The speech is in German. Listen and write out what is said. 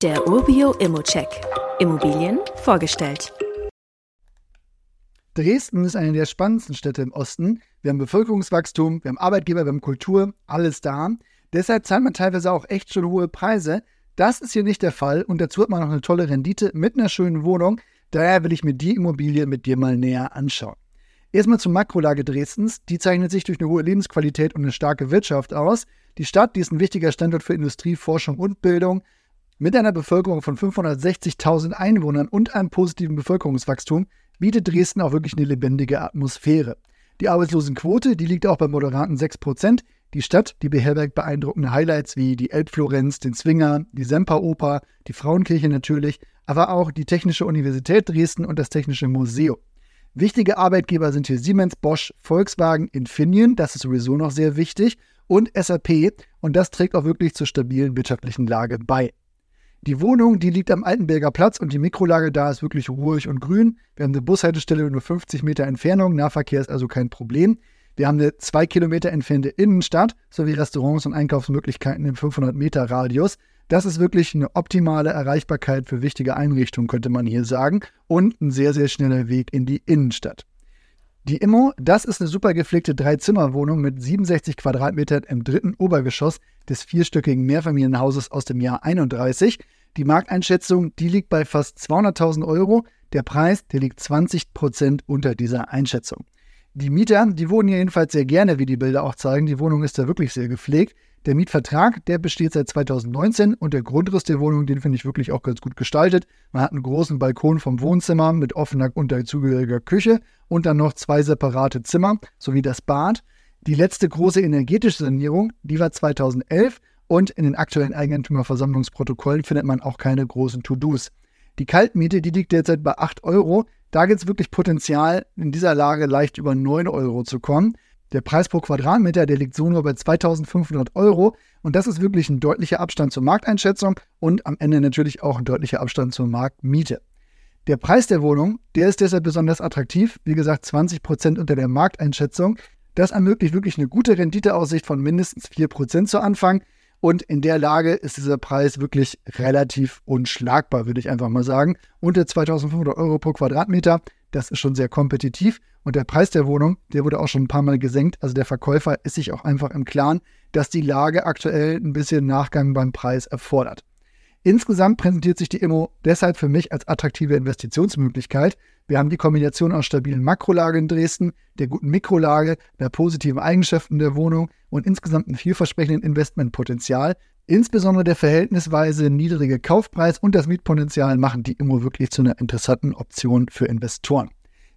Der Urbio Immocheck. Immobilien vorgestellt. Dresden ist eine der spannendsten Städte im Osten. Wir haben Bevölkerungswachstum, wir haben Arbeitgeber, wir haben Kultur, alles da. Deshalb zahlt man teilweise auch echt schon hohe Preise. Das ist hier nicht der Fall und dazu hat man noch eine tolle Rendite mit einer schönen Wohnung. Daher will ich mir die Immobilie mit dir mal näher anschauen. Erstmal zur Makrolage Dresdens. Die zeichnet sich durch eine hohe Lebensqualität und eine starke Wirtschaft aus. Die Stadt, die ist ein wichtiger Standort für Industrie, Forschung und Bildung. Mit einer Bevölkerung von 560.000 Einwohnern und einem positiven Bevölkerungswachstum bietet Dresden auch wirklich eine lebendige Atmosphäre. Die Arbeitslosenquote, die liegt auch bei moderaten 6%. Die Stadt, die beherbergt beeindruckende Highlights wie die Elbflorenz, den Zwinger, die Semperoper, die Frauenkirche natürlich, aber auch die Technische Universität Dresden und das Technische Museum. Wichtige Arbeitgeber sind hier Siemens, Bosch, Volkswagen, Infineon, das ist sowieso noch sehr wichtig, und SAP und das trägt auch wirklich zur stabilen wirtschaftlichen Lage bei. Die Wohnung, die liegt am Altenberger Platz und die Mikrolage da ist wirklich ruhig und grün. Wir haben eine Bushaltestelle nur 50 Meter Entfernung, Nahverkehr ist also kein Problem. Wir haben eine zwei Kilometer entfernte Innenstadt sowie Restaurants und Einkaufsmöglichkeiten im 500 Meter Radius. Das ist wirklich eine optimale Erreichbarkeit für wichtige Einrichtungen, könnte man hier sagen, und ein sehr, sehr schneller Weg in die Innenstadt. Die Immo, das ist eine super gepflegte Dreizimmerwohnung mit 67 Quadratmetern im dritten Obergeschoss des vierstöckigen Mehrfamilienhauses aus dem Jahr 31. Die Markteinschätzung, die liegt bei fast 200.000 Euro. Der Preis, der liegt 20 Prozent unter dieser Einschätzung. Die Mieter, die wohnen hier jedenfalls sehr gerne, wie die Bilder auch zeigen. Die Wohnung ist da wirklich sehr gepflegt. Der Mietvertrag, der besteht seit 2019 und der Grundriss der Wohnung, den finde ich wirklich auch ganz gut gestaltet. Man hat einen großen Balkon vom Wohnzimmer mit offener und dazugehöriger Küche und dann noch zwei separate Zimmer sowie das Bad. Die letzte große energetische Sanierung, die war 2011 und in den aktuellen Eigentümerversammlungsprotokollen findet man auch keine großen To-Dos. Die Kaltmiete, die liegt derzeit bei 8 Euro. Da gibt es wirklich Potenzial, in dieser Lage leicht über 9 Euro zu kommen. Der Preis pro Quadratmeter, der liegt so nur bei 2500 Euro. Und das ist wirklich ein deutlicher Abstand zur Markteinschätzung und am Ende natürlich auch ein deutlicher Abstand zur Marktmiete. Der Preis der Wohnung, der ist deshalb besonders attraktiv. Wie gesagt, 20 Prozent unter der Markteinschätzung. Das ermöglicht wirklich eine gute Renditeaussicht von mindestens 4% zu Anfang. Und in der Lage ist dieser Preis wirklich relativ unschlagbar, würde ich einfach mal sagen. Unter 2500 Euro pro Quadratmeter, das ist schon sehr kompetitiv. Und der Preis der Wohnung, der wurde auch schon ein paar Mal gesenkt. Also der Verkäufer ist sich auch einfach im Klaren, dass die Lage aktuell ein bisschen Nachgang beim Preis erfordert. Insgesamt präsentiert sich die Immo deshalb für mich als attraktive Investitionsmöglichkeit. Wir haben die Kombination aus stabilen Makrolage in Dresden, der guten Mikrolage, der positiven Eigenschaften der Wohnung und insgesamt ein vielversprechenden Investmentpotenzial. Insbesondere der verhältnisweise niedrige Kaufpreis und das Mietpotenzial machen die Immo wirklich zu einer interessanten Option für Investoren.